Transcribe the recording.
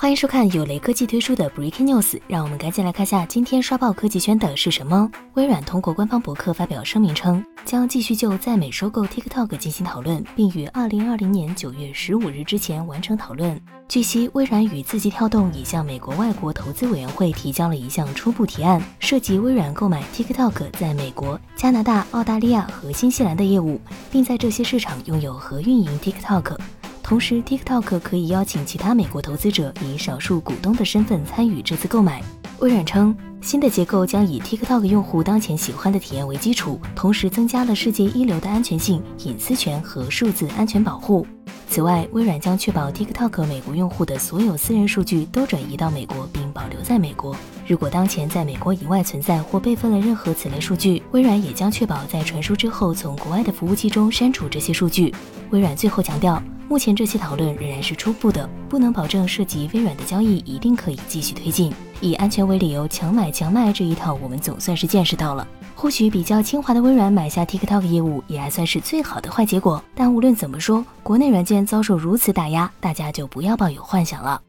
欢迎收看有雷科技推出的 Breaking News，让我们赶紧来看下今天刷爆科技圈的是什么。微软通过官方博客发表声明称，将继续就在美收购 TikTok 进行讨论，并于二零二零年九月十五日之前完成讨论。据悉，微软与字节跳动已向美国外国投资委员会提交了一项初步提案，涉及微软购买 TikTok 在美国、加拿大、澳大利亚和新西兰的业务，并在这些市场拥有和运营 TikTok。同时，TikTok 可以邀请其他美国投资者以少数股东的身份参与这次购买。微软称，新的结构将以 TikTok 用户当前喜欢的体验为基础，同时增加了世界一流的安全性、隐私权和数字安全保护。此外，微软将确保 TikTok 美国用户的所有私人数据都转移到美国并保留在美国。如果当前在美国以外存在或备份了任何此类数据，微软也将确保在传输之后从国外的服务器中删除这些数据。微软最后强调。目前这些讨论仍然是初步的，不能保证涉及微软的交易一定可以继续推进。以安全为理由强买强卖这一套，我们总算是见识到了。或许比较清华的微软买下 TikTok 业务也还算是最好的坏结果。但无论怎么说，国内软件遭受如此打压，大家就不要抱有幻想了。